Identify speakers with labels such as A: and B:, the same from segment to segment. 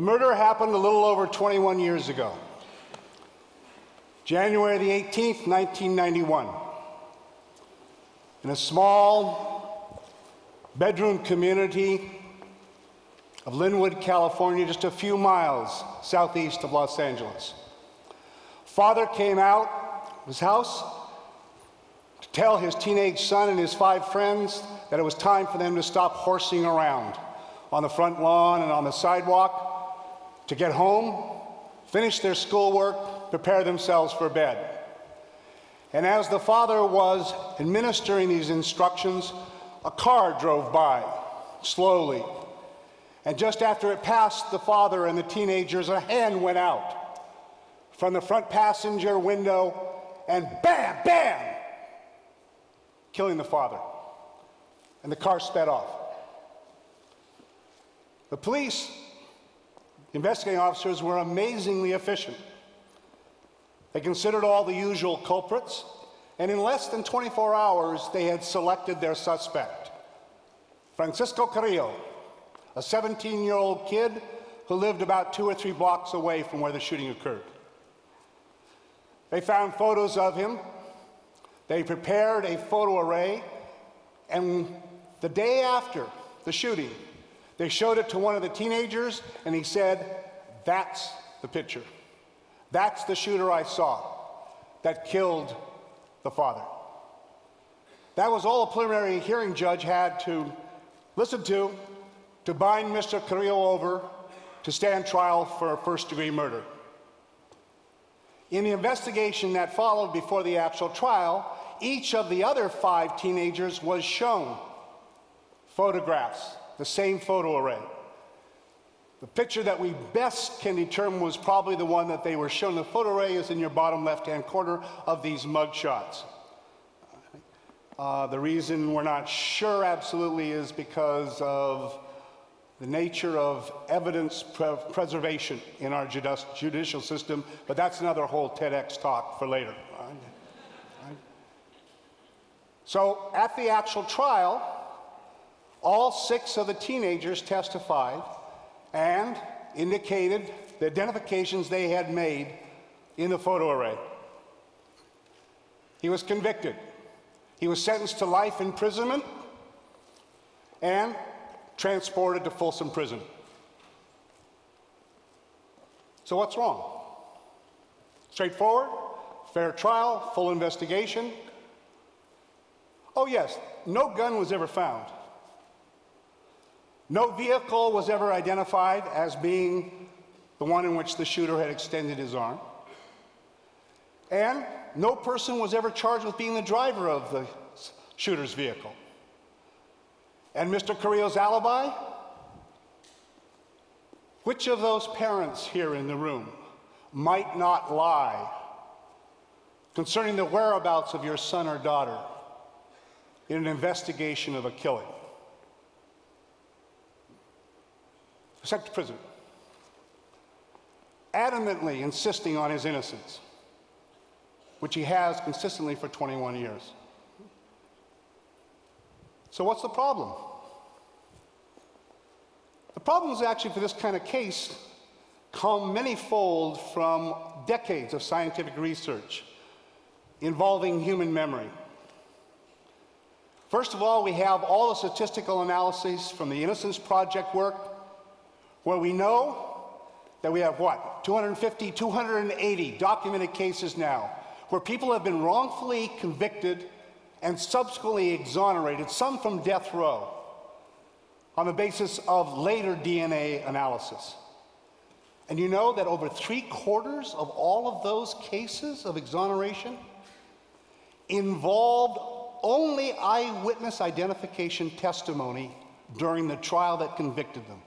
A: The murder happened a little over 21 years ago. January the 18th, 1991. In a small bedroom community of Lynwood, California, just a few miles southeast of Los Angeles. Father came out of his house to tell his teenage son and his five friends that it was time for them to stop horsing around on the front lawn and on the sidewalk, to get home, finish their schoolwork, prepare themselves for bed. And as the father was administering these instructions, a car drove by slowly. And just after it passed the father and the teenagers, a hand went out from the front passenger window and bam, bam, killing the father. And the car sped off. The police, investigating officers, were amazingly efficient. They considered all the usual culprits, and in less than 24 hours, they had selected their suspect Francisco Carrillo, a 17 year old kid who lived about two or three blocks away from where the shooting occurred. They found photos of him, they prepared a photo array, and the day after the shooting, they showed it to one of the teenagers, and he said, That's the picture. That's the shooter I saw that killed the father. That was all a preliminary hearing judge had to listen to to bind Mr. Carrillo over to stand trial for first degree murder. In the investigation that followed before the actual trial, each of the other five teenagers was shown photographs, the same photo array. The picture that we best can determine was probably the one that they were shown. The photo array is in your bottom left-hand corner of these mug shots. Uh, the reason we're not sure absolutely is because of the nature of evidence pre preservation in our judicial system, but that's another whole TEDx talk for later. So at the actual trial, all six of the teenagers testified and indicated the identifications they had made in the photo array. He was convicted. He was sentenced to life imprisonment and transported to Folsom Prison. So, what's wrong? Straightforward, fair trial, full investigation. Oh, yes, no gun was ever found. No vehicle was ever identified as being the one in which the shooter had extended his arm. And no person was ever charged with being the driver of the shooter's vehicle. And Mr. Carrillo's alibi? Which of those parents here in the room might not lie concerning the whereabouts of your son or daughter in an investigation of a killing? Sent to prison, adamantly insisting on his innocence, which he has consistently for 21 years. So, what's the problem? The problems actually for this kind of case come manyfold from decades of scientific research involving human memory. First of all, we have all the statistical analyses from the Innocence Project work where we know that we have what? 250, 280 documented cases now where people have been wrongfully convicted and subsequently exonerated, some from death row, on the basis of later DNA analysis. And you know that over three quarters of all of those cases of exoneration involved only eyewitness identification testimony during the trial that convicted them.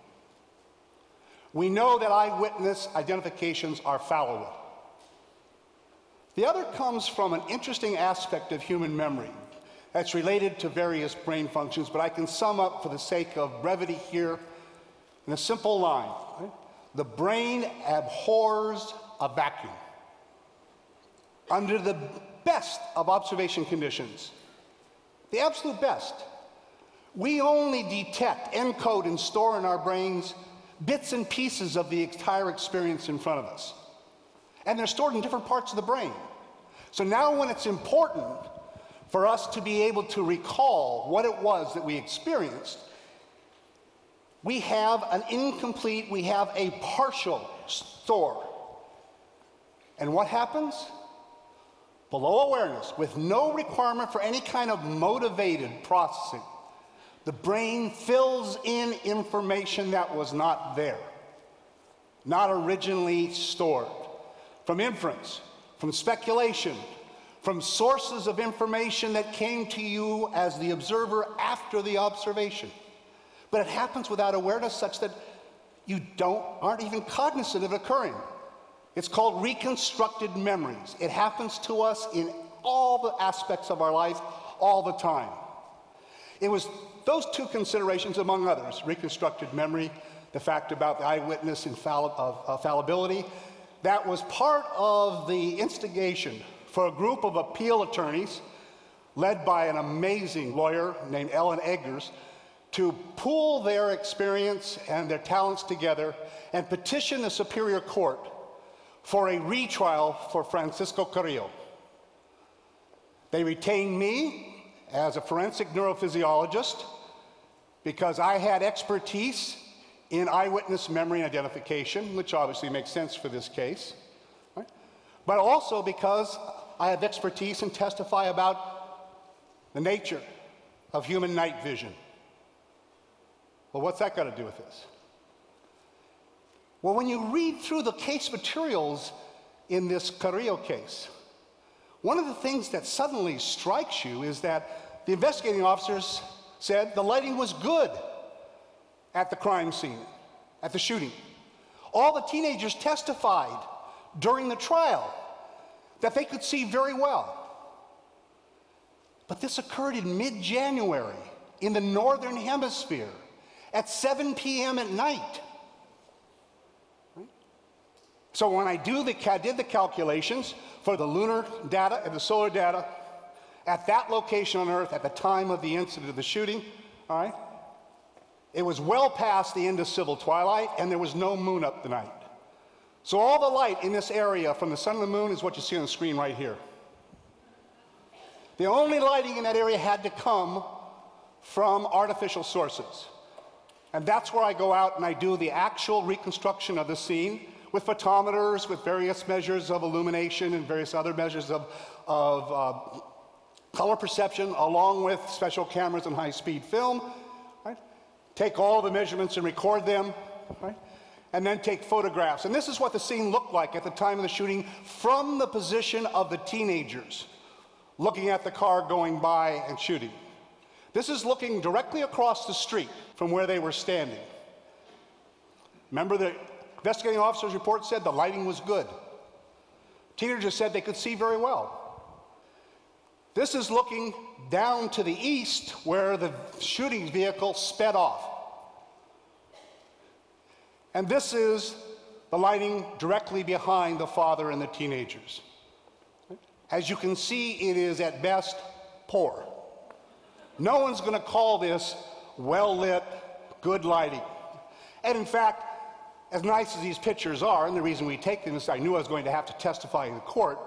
A: We know that eyewitness identifications are fallible. The other comes from an interesting aspect of human memory that's related to various brain functions, but I can sum up for the sake of brevity here in a simple line. The brain abhors a vacuum. Under the best of observation conditions, the absolute best, we only detect, encode, and store in our brains bits and pieces of the entire experience in front of us. And they're stored in different parts of the brain. So now, when it's important for us to be able to recall what it was that we experienced, we have an incomplete, we have a partial store. And what happens? Below awareness, with no requirement for any kind of motivated processing, the brain fills in information that was not there, not originally stored, from inference, from speculation, from sources of information that came to you as the observer after the observation. But it happens without awareness such that you don't, aren't even cognizant of it occurring. It's called reconstructed memories. It happens to us in all the aspects of our life all the time. It was those two considerations, among others, reconstructed memory, the fact about the eyewitness infalli- of, of fallibility, that was part of the instigation for a group of appeal attorneys led by an amazing lawyer named Ellen Eggers to pool their experience and their talents together and petition the Superior Court for a retrial for Francisco Carrillo. They retained me as a forensic neurophysiologist because I had expertise in eyewitness memory and identification, which obviously makes sense for this case, right? but also because I have expertise and testify about the nature of human night vision. Well, what's that got to do with this? Well, when you read through the case materials in this Carrillo case, one of the things that suddenly strikes you is that the investigating officers said the lighting was good at the crime scene, at the shooting. All the teenagers testified during the trial that they could see very well. But this occurred in mid January in the Northern Hemisphere at 7 p.m. at night. So when I do the, I did the calculations for the lunar data and the solar data at that location on Earth at the time of the incident of the shooting, all right, it was well past the end of civil twilight and there was no moon up the night. So all the light in this area from the sun and the moon is what you see on the screen right here. The only lighting in that area had to come from artificial sources. And that's where I go out and I do the actual reconstruction of the scene with photometers, with various measures of illumination and various other measures of, of uh, color perception, along with special cameras and high-speed film. Right? Take all the measurements and record them, right? and then take photographs. And this is what the scene looked like at the time of the shooting from the position of the teenagers looking at the car going by and shooting. This is looking directly across the street from where they were standing. Remember, the investigating officer's report said the lighting was good. Teenagers said they could see very well. This is looking down to the east where the shooting vehicle sped off. And this is the lighting directly behind the father and the teenagers. As you can see, it is at best poor. No one's going to call this well lit, good lighting. And in fact, as nice as these pictures are, and the reason we take them is I knew I was going to have to testify in the court,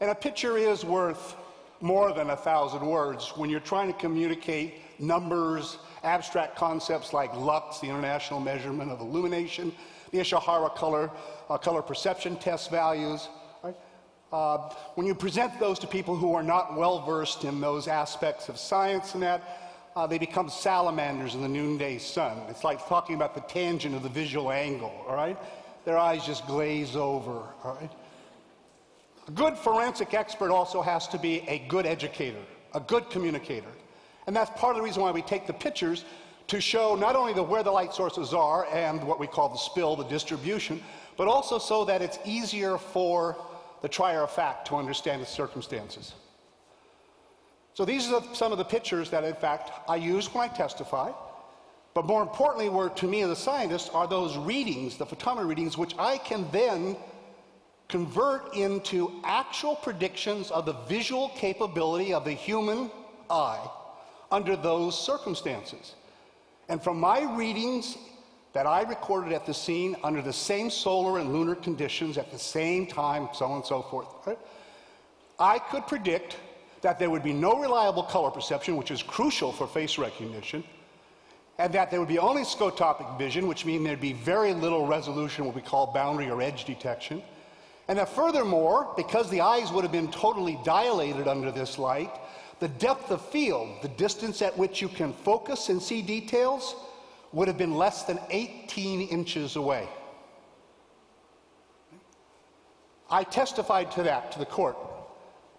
A: and a picture is worth more than a thousand words when you're trying to communicate numbers, abstract concepts like lux, the international measurement of illumination, the Ishihara color, uh, color perception test values. Right? Uh, when you present those to people who are not well versed in those aspects of science and that, uh, they become salamanders in the noonday sun. It's like talking about the tangent of the visual angle, all right? Their eyes just glaze over, all right? A good forensic expert also has to be a good educator, a good communicator. And that's part of the reason why we take the pictures to show not only the, where the light sources are and what we call the spill, the distribution, but also so that it's easier for the trier of fact to understand the circumstances. So these are some of the pictures that, in fact, I use when I testify. But more importantly, were to me as a scientist, are those readings, the photometer readings, which I can then convert into actual predictions of the visual capability of the human eye under those circumstances. And from my readings that I recorded at the scene under the same solar and lunar conditions at the same time, so on and so forth, right? I could predict that there would be no reliable color perception, which is crucial for face recognition, and that there would be only scotopic vision, which means there'd be very little resolution, what we call boundary or edge detection, and that furthermore, because the eyes would have been totally dilated under this light, the depth of field, the distance at which you can focus and see details, would have been less than 18 inches away. I testified to that to the court.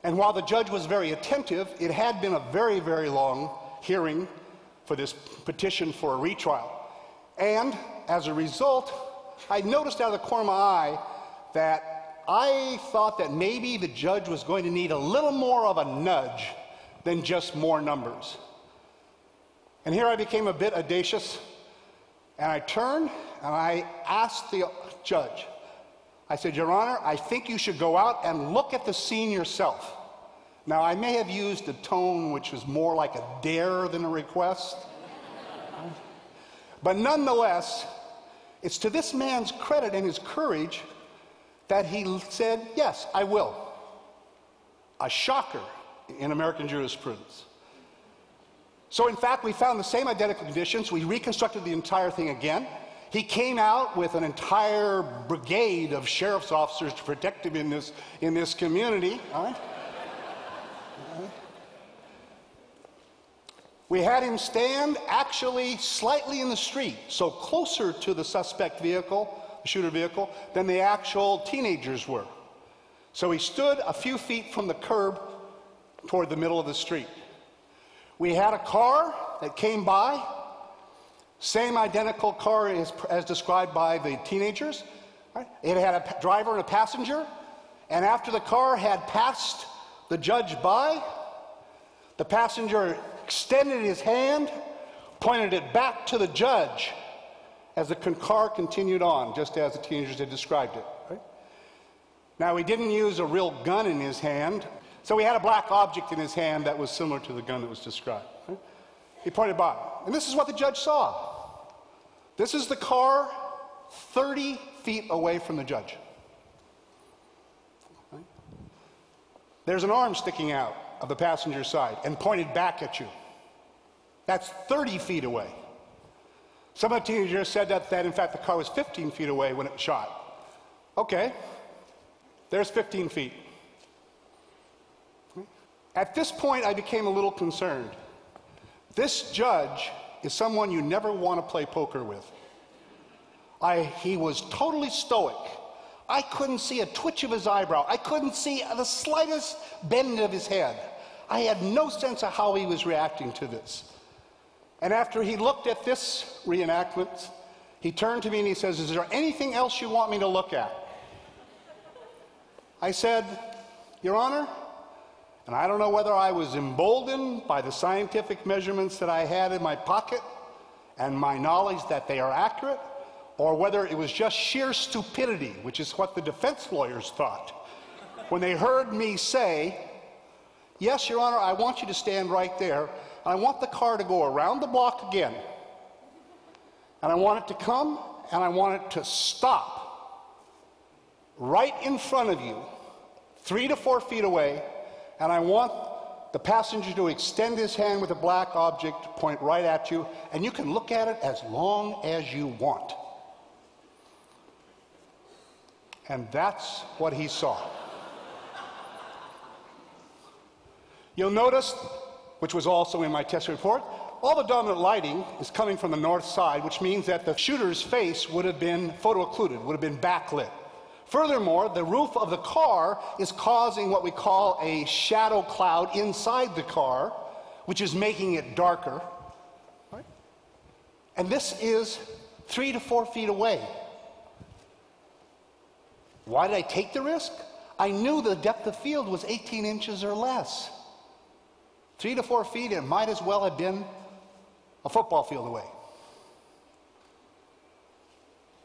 A: And while the judge was very attentive, it had been a very, very long hearing for this petition for a retrial. And as a result, I noticed out of the corner of my eye that I thought that maybe the judge was going to need a little more of a nudge than just more numbers. And here I became a bit audacious, and I turned and I asked the judge, I said, Your Honor, I think you should go out and look at the scene yourself. Now, I may have used a tone which was more like a dare than a request. but nonetheless, it's to this man's credit and his courage that he said, Yes, I will. A shocker in American jurisprudence. So, in fact, we found the same identical conditions. We reconstructed the entire thing again. He came out with an entire brigade of sheriff's officers to protect him in this, in this community. All right? We had him stand actually slightly in the street, so closer to the suspect vehicle, shooter vehicle, than the actual teenagers were. So he stood a few feet from the curb toward the middle of the street. We had a car that came by, same identical car as, as described by the teenagers. Right? It had a driver and a passenger, and after the car had passed the judge by, the passenger extended his hand, pointed it back to the judge as the car continued on, just as the teenagers had described it. Right? Now, he didn't use a real gun in his hand, so he had a black object in his hand that was similar to the gun that was described. Right? He pointed by. And this is what the judge saw. This is the car 30 feet away from the judge. There's an arm sticking out of the passenger side and pointed back at you. That's 30 feet away. Some of the teenagers said that, that in fact the car was 15 feet away when it was shot. Okay, there's 15 feet. At this point, I became a little concerned. This judge is someone you never want to play poker with. I, he was totally stoic. I couldn't see a twitch of his eyebrow. I couldn't see the slightest bend of his head. I had no sense of how he was reacting to this. And after he looked at this reenactment, he turned to me and he says, Is there anything else you want me to look at? I said, Your Honor, and I don't know whether I was emboldened by the scientific measurements that I had in my pocket and my knowledge that they are accurate, or whether it was just sheer stupidity, which is what the defense lawyers thought, when they heard me say, Yes, Your Honor, I want you to stand right there. I want the car to go around the block again. And I want it to come and I want it to stop right in front of you, three to four feet away. And I want the passenger to extend his hand with a black object, to point right at you, and you can look at it as long as you want. And that's what he saw. You'll notice, which was also in my test report, all the dominant lighting is coming from the north side, which means that the shooter's face would have been photo-occluded, would have been backlit. Furthermore, the roof of the car is causing what we call a shadow cloud inside the car, which is making it darker. And this is three to four feet away. Why did I take the risk? I knew the depth of field was 18 inches or less. Three to four feet, it might as well have been a football field away.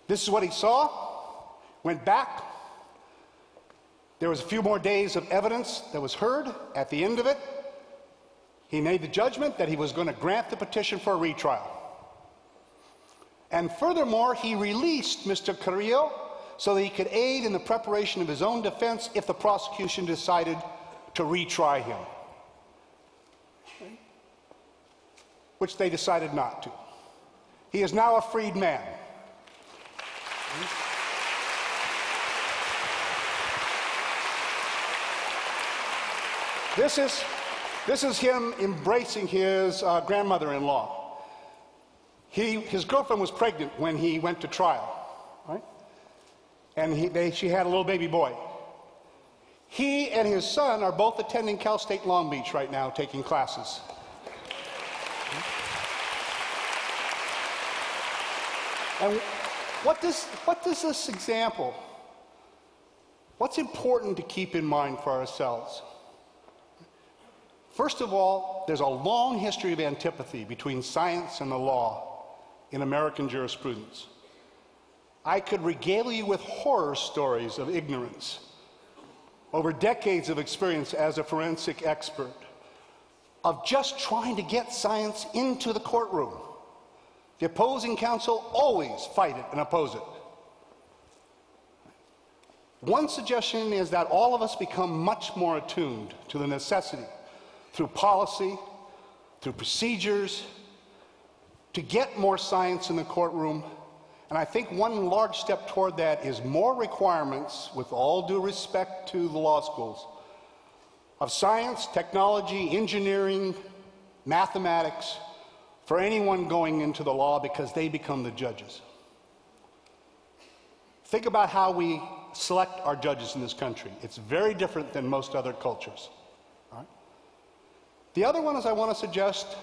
A: This is what he saw, went back. There was a few more days of evidence that was heard. At the end of it, he made the judgment that he was going to grant the petition for a retrial. And furthermore, he released Mr. Carrillo so that he could aid in the preparation of his own defense if the prosecution decided to retry him, which they decided not to. He is now a freed man. This is, this is him embracing his uh, grandmother in law. He, his girlfriend was pregnant when he went to trial, right? And he, they, she had a little baby boy. He and his son are both attending Cal State Long Beach right now, taking classes. And what does, what does this example, what's important to keep in mind for ourselves? First of all, there's a long history of antipathy between science and the law in American jurisprudence. I could regale you with horror stories of ignorance over decades of experience as a forensic expert of just trying to get science into the courtroom. The opposing counsel always fight it and oppose it. One suggestion is that all of us become much more attuned to the necessity through policy, through procedures, to get more science in the courtroom. And I think one large step toward that is more requirements, with all due respect to the law schools, of science, technology, engineering, mathematics for anyone going into the law because they become the judges. Think about how we select our judges in this country. It's very different than most other cultures. The other one is I want to suggest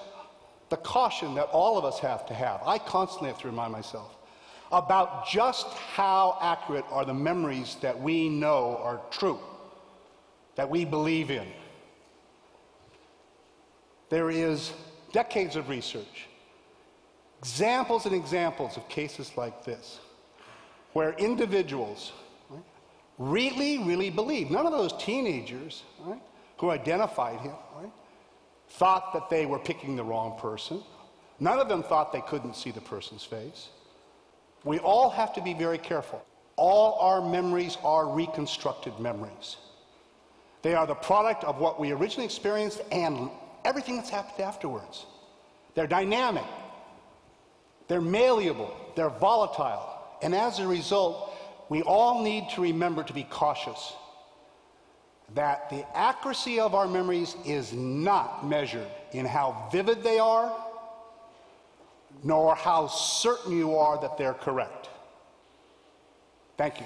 A: the caution that all of us have to have. I constantly have to remind myself about just how accurate are the memories that we know are true, that we believe in. There is decades of research, examples and examples of cases like this, where individuals right, really, really believe. None of those teenagers right, who identified him right, thought that they were picking the wrong person. None of them thought they couldn't see the person's face. We all have to be very careful. All our memories are reconstructed memories. They are the product of what we originally experienced and everything that's happened afterwards. They're dynamic, they're malleable, they're volatile, and as a result, we all need to remember to be cautious that the accuracy of our memories is not measured in how vivid they are, nor how certain you are that they're correct. Thank you.